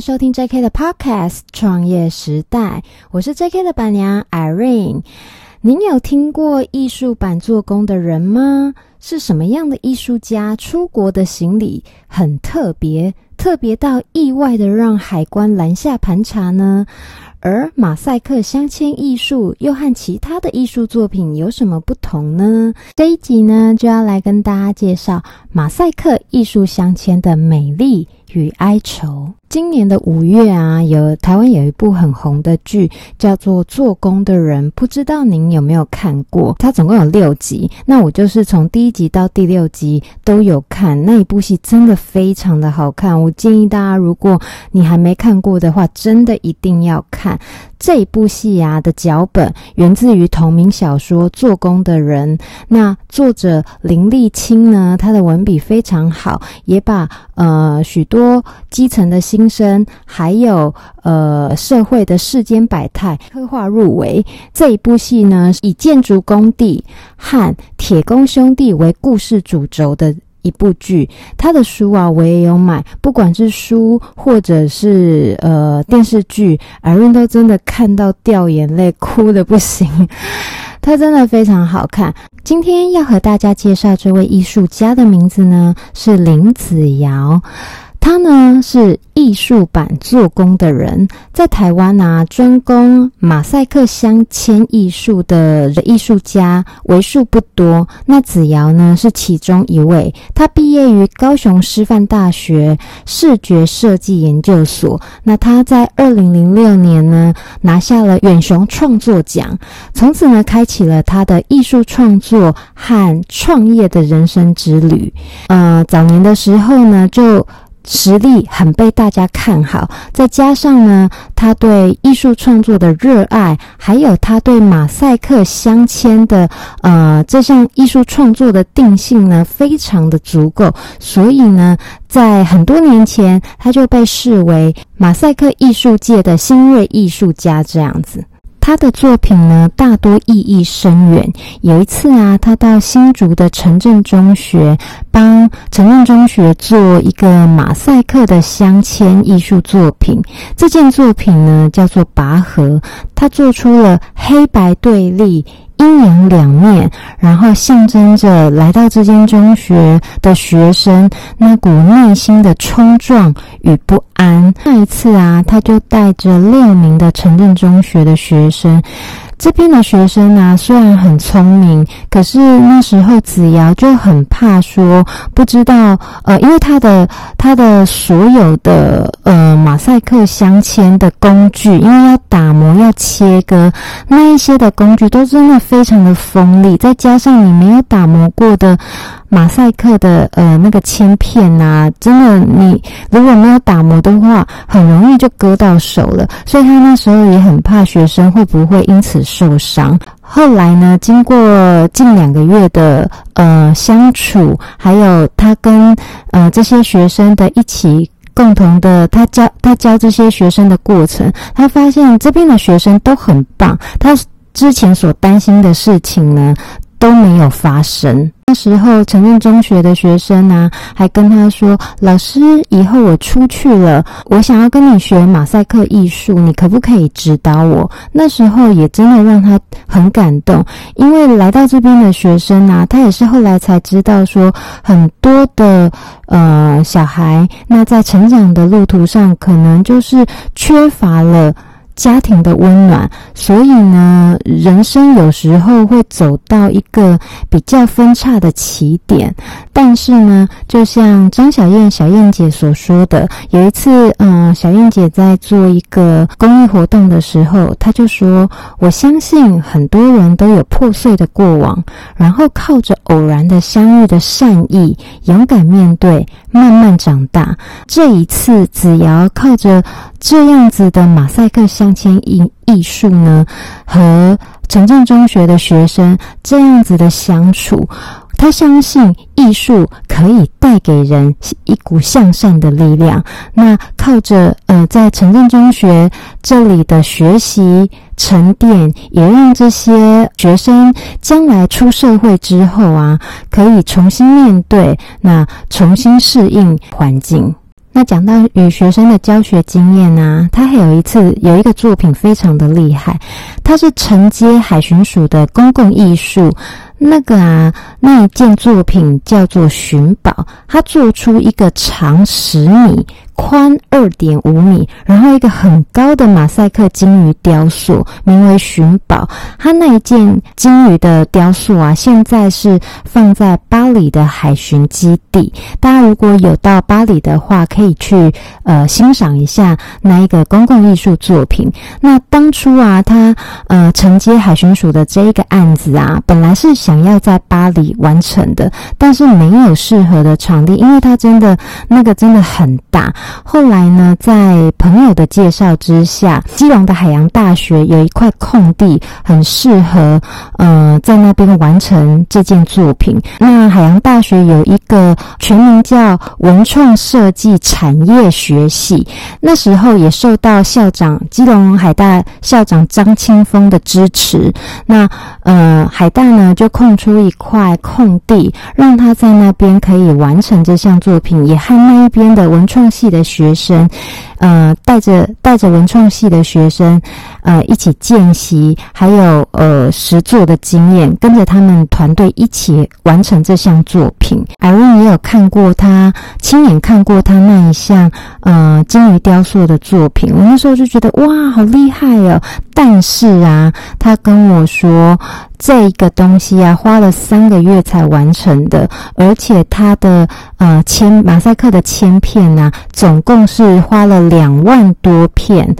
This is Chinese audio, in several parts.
收听 J.K. 的 Podcast《创业时代》，我是 J.K. 的板娘 Irene。您有听过艺术板做工的人吗？是什么样的艺术家出国的行李很特别，特别到意外的让海关拦下盘查呢？而马赛克镶嵌艺术又和其他的艺术作品有什么不同呢？这一集呢，就要来跟大家介绍马赛克艺术镶嵌的美丽与哀愁。今年的五月啊，有台湾有一部很红的剧，叫做《做工的人》，不知道您有没有看过？它总共有六集，那我就是从第一集到第六集都有看。那一部戏真的非常的好看，我建议大家，如果你还没看过的话，真的一定要看。这一部戏啊的脚本源自于同名小说《做工的人》，那作者林立青呢，他的文笔非常好，也把呃许多基层的心声，还有呃社会的世间百态刻画入微。这一部戏呢，以建筑工地和铁工兄弟为故事主轴的。一部剧，他的书啊，我也有买，不管是书或者是呃电视剧阿润都真的看到掉眼泪，哭得不行。他真的非常好看。今天要和大家介绍这位艺术家的名字呢，是林子尧。他呢是艺术版做工的人，在台湾啊，专攻马赛克镶嵌艺术的艺术家为数不多。那子尧呢是其中一位。他毕业于高雄师范大学视觉设计研究所。那他在二零零六年呢拿下了远雄创作奖，从此呢开启了他的艺术创作和创业的人生之旅。呃，早年的时候呢就。实力很被大家看好，再加上呢，他对艺术创作的热爱，还有他对马赛克镶嵌的呃这项艺术创作的定性呢，非常的足够，所以呢，在很多年前，他就被视为马赛克艺术界的新锐艺术家这样子。他的作品呢，大多意义深远。有一次啊，他到新竹的城镇中学，帮城镇中学做一个马赛克的镶嵌艺术作品。这件作品呢，叫做《拔河》，他做出了黑白对立。阴阳两面，然后象征着来到这间中学的学生那股内心的冲撞与不安。那一次啊，他就带着六名的城镇中学的学生。这边的学生呢，虽然很聪明，可是那时候子瑶就很怕说，不知道呃，因为他的他的所有的呃马赛克镶嵌的工具，因为要打磨要切割，那一些的工具都真的非常的锋利，再加上你没有打磨过的。马赛克的呃那个铅片呐、真的你如果没有打磨的话，很容易就割到手了。所以他那时候也很怕学生会不会因此受伤。后来呢，经过近两个月的呃相处，还有他跟呃这些学生的一起共同的他教他教这些学生的过程，他发现这边的学生都很棒。他之前所担心的事情呢，都没有发生。时候，诚正中学的学生呢、啊，还跟他说：“老师，以后我出去了，我想要跟你学马赛克艺术，你可不可以指导我？”那时候也真的让他很感动，因为来到这边的学生啊，他也是后来才知道说，很多的呃小孩，那在成长的路途上，可能就是缺乏了。家庭的温暖，所以呢，人生有时候会走到一个比较分叉的起点。但是呢，就像张小燕小燕姐所说的，有一次，嗯，小燕姐在做一个公益活动的时候，她就说：“我相信很多人都有破碎的过往，然后靠着偶然的相遇的善意，勇敢面对，慢慢长大。这一次，子尧靠着。”这样子的马赛克镶嵌艺艺术呢，和城镇中学的学生这样子的相处，他相信艺术可以带给人一股向善的力量。那靠着呃，在城镇中学这里的学习沉淀，也让这些学生将来出社会之后啊，可以重新面对，那重新适应环境。那讲到与学生的教学经验呢、啊，他还有一次有一个作品非常的厉害，他是承接海巡署的公共艺术。那个啊，那一件作品叫做《寻宝》，他做出一个长十米。宽二点五米，然后一个很高的马赛克金鱼雕塑，名为“寻宝”。它那一件金鱼的雕塑啊，现在是放在巴黎的海巡基地。大家如果有到巴黎的话，可以去呃欣赏一下那一个公共艺术作品。那当初啊，他呃承接海巡署的这一个案子啊，本来是想要在巴黎完成的，但是没有适合的场地，因为它真的那个真的很大。后来呢，在朋友的介绍之下，基隆的海洋大学有一块空地，很适合呃在那边完成这件作品。那海洋大学有一个全名叫文创设计产业学系，那时候也受到校长基隆海大校长张清峰的支持。那呃海大呢就空出一块空地，让他在那边可以完成这项作品，也和那一边的文创系的。学生，呃，带着带着文创系的学生，呃，一起见习，还有呃实作的经验，跟着他们团队一起完成这项作品。艾瑞也有看过他，亲眼看过他那一项呃金鱼雕塑的作品。我那时候就觉得哇，好厉害哦！但是啊，他跟我说。这一个东西啊，花了三个月才完成的，而且它的呃铅马赛克的铅片呢、啊，总共是花了两万多片，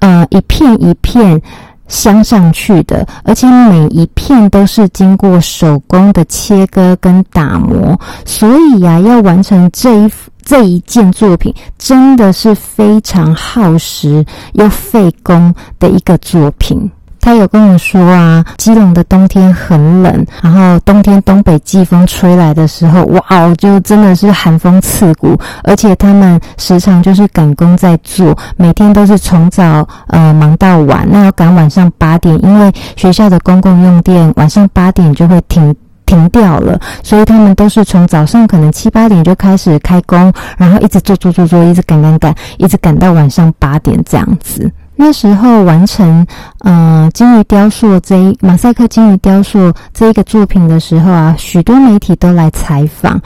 呃，一片一片镶上去的，而且每一片都是经过手工的切割跟打磨，所以呀、要完成这一这一件作品，真的是非常耗时又费工的一个作品。他有跟我说啊，基隆的冬天很冷，然后冬天东北季风吹来的时候，哇哦，就真的是寒风刺骨，而且他们时常就是赶工在做，每天都是从早呃忙到晚，那要赶晚上八点，因为学校的公共用电晚上八点就会停停掉了，所以他们都是从早上可能七八点就开始开工，然后一直做做做做，一直赶赶赶，一直赶到晚上八点这样子。那时候完成，呃，金鱼雕塑这一马赛克金鱼雕塑这一个作品的时候啊，许多媒体都来采访，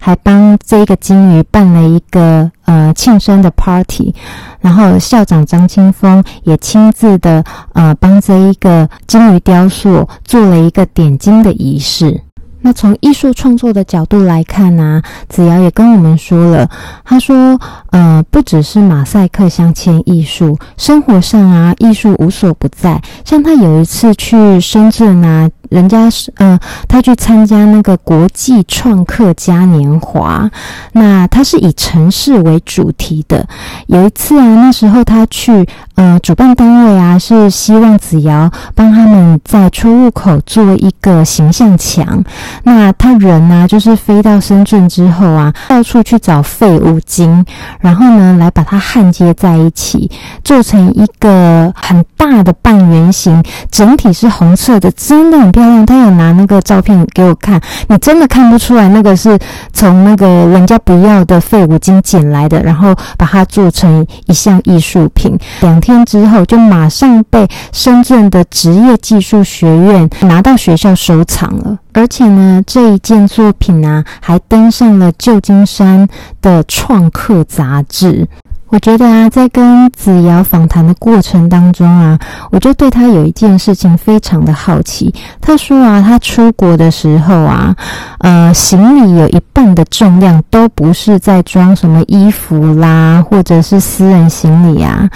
还帮这一个鲸鱼办了一个呃庆生的 party，然后校长张清峰也亲自的呃帮这一个鲸鱼雕塑做了一个点睛的仪式。那从艺术创作的角度来看呢、子瑶也跟我们说了，他说，呃，不只是马赛克镶嵌艺术，生活上啊，艺术无所不在。像他有一次去深圳啊，人家是，呃，他去参加那个国际创客嘉年华，那他是以城市为主题的。有一次啊，那时候他去，呃，主办单位啊是希望子瑶帮他们在出入口做一个形象墙。那他人呢、就是飞到深圳之后啊，到处去找废五金，然后呢，来把它焊接在一起，做成一个很大的半圆形，整体是红色的，真的很漂亮。他有拿那个照片给我看，你真的看不出来那个是从那个人家不要的废五金捡来的，然后把它做成一项艺术品。两天之后，就马上被深圳的职业技术学院拿到学校收藏了。而且呢，这一件作品啊，还登上了旧金山的创客杂志。我觉得啊，在跟子瑶访谈的过程当中啊，我就对他有一件事情非常的好奇。他说啊，他出国的时候啊，呃，行李有一半的重量都不是在装什么衣服啦，或者是私人行李啊，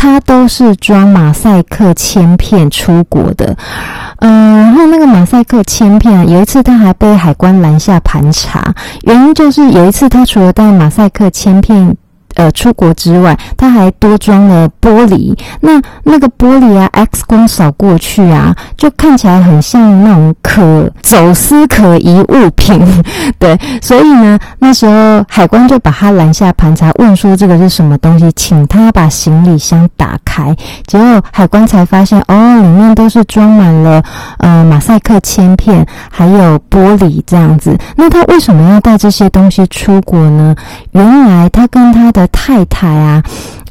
他都是装马赛克铅片出国的。嗯、然后那个马赛克铅片，有一次他还被海关拦下盘查，原因就是有一次他除了带马赛克铅片。呃出国之外，他还多装了玻璃。那那个玻璃啊，X 光扫过去啊，就看起来很像那种可走私可疑物品。对，所以呢，那时候海关就把他拦下盘查，问说这个是什么东西，请他把行李箱打开。结果海关才发现，哦，里面都是装满了呃马赛克铅片，还有玻璃这样子。那他为什么要带这些东西出国呢？原来他跟他的太太啊。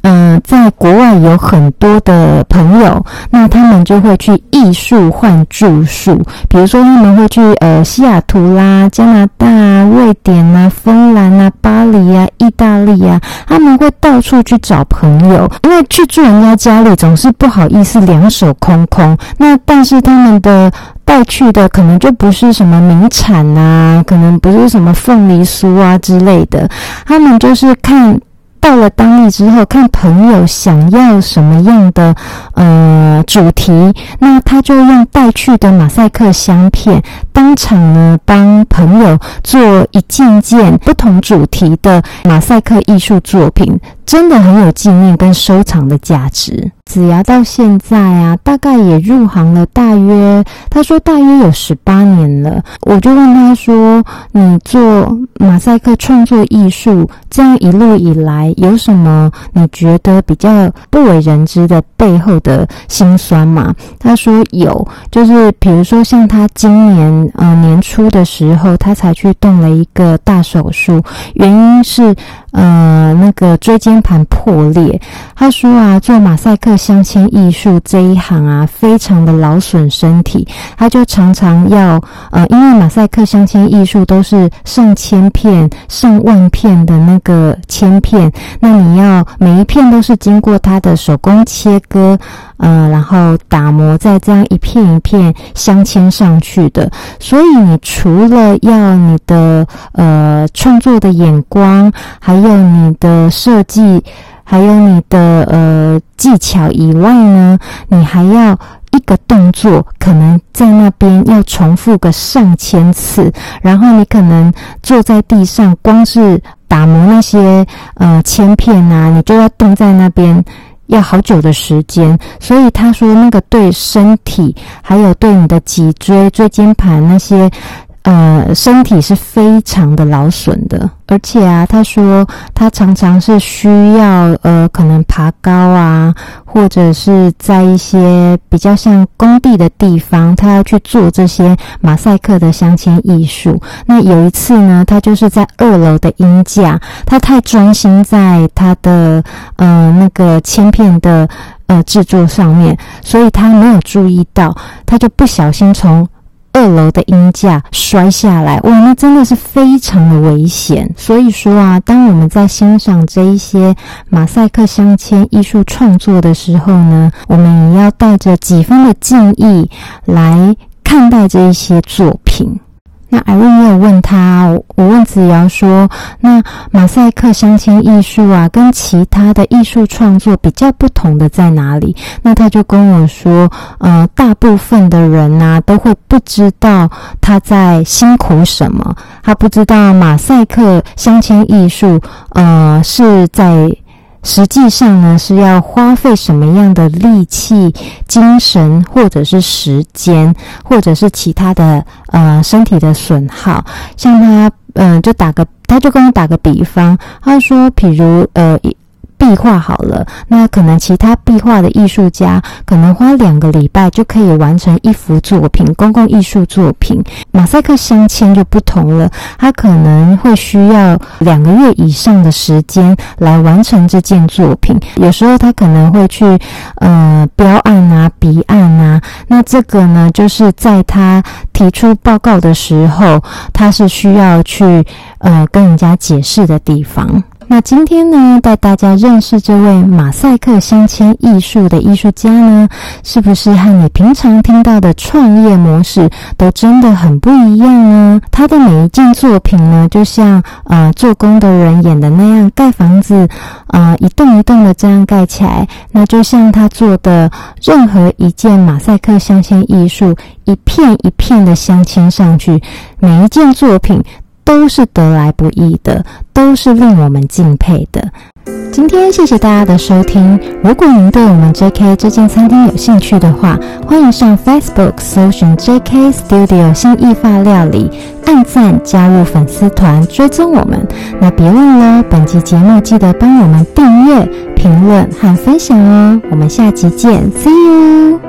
嗯、在国外有很多的朋友，那他们就会去艺术换住宿，比如说他们会去呃西雅图啦、加拿大啊、瑞典啊、芬兰啊、巴黎啊、意大利啊，他们会到处去找朋友，因为去住人家家里总是不好意思两手空空。那但是他们的带去的可能就不是什么名产啊，可能不是什么凤梨酥啊之类的，他们就是看。到了当地之后，看朋友想要什么样的呃主题，那他就用带去的马赛克相片，当场呢帮朋友做一件件不同主题的马赛克艺术作品。真的很有纪念跟收藏的价值。子牙到现在啊，大概也入行了大约，他说大约有十八年了。我就问他说：“你做马赛克创作艺术这样一路以来，有什么你觉得比较不为人知的背后的辛酸吗？”他说有，就是比如说像他今年呃年初的时候，他才去动了一个大手术，原因是。呃，那个椎间盘破裂。他说啊，做马赛克镶嵌艺术这一行啊，非常的劳损身体。他就常常要呃，因为马赛克镶嵌艺术都是上千片、上万片的那个铅片，那你要每一片都是经过他的手工切割，呃，然后打磨，再这样一片一片镶嵌上去的。所以你除了要你的呃创作的眼光，还有你的设计，还有你的呃技巧以外呢，你还要一个动作，可能在那边要重复个上千次，然后你可能坐在地上，光是打磨那些呃铅片啊，你就要动在那边，要好久的时间。所以他说，那个对身体，还有对你的脊椎、椎间盘那些。呃，身体是非常的劳损的，而且啊，他说他常常是需要呃，可能爬高啊，或者是在一些比较像工地的地方，他要去做这些马赛克的镶嵌艺术。那有一次呢，他就是在二楼的鹰架，他太专心在他的呃那个铅片的呃制作上面，所以他没有注意到，他就不小心从。二楼的音架摔下来，哇，那真的是非常的危险。所以说啊，当我们在欣赏这一些马赛克镶嵌艺术创作的时候呢，我们也要带着几分的敬意来看待这一些作品。那艾瑞也有问他，我问子瑶说：“那马赛克镶嵌艺术啊，跟其他的艺术创作比较不同的在哪里？”那他就跟我说：“呃，大部分的人呢，都会不知道他在辛苦什么，他不知道马赛克镶嵌艺术，呃，是在。”实际上呢，是要花费什么样的力气、精神，或者是时间，或者是其他的呃身体的损耗。像他，嗯、就打个，他就跟我打个比方，他说，譬如呃。壁画好了，那可能其他壁画的艺术家可能花两个礼拜就可以完成一幅作品，公共艺术作品。马赛克镶嵌就不同了，他可能会需要两个月以上的时间来完成这件作品。有时候他可能会去呃标案啊、笔案啊，那这个呢，就是在他提出报告的时候，他是需要去呃跟人家解释的地方。那今天呢，带大家认识这位马赛克镶嵌艺术的艺术家呢，是不是和你平常听到的创业模式都真的很不一样呢？他的每一件作品呢，就像呃做工的人演的那样，盖房子，呃一栋一栋的这样盖起来。那就像他做的任何一件马赛克镶嵌艺术，一片一片的镶嵌上去，每一件作品。都是得来不易的，都是令我们敬佩的。今天谢谢大家的收听。如果您对我们 JK 这间餐厅有兴趣的话，欢迎上 Facebook 搜寻 JK Studio 新意法料理，按赞加入粉丝团，追踪我们。那别忘了，本期节目记得帮我们订阅、评论和分享哦。我们下期见，See you。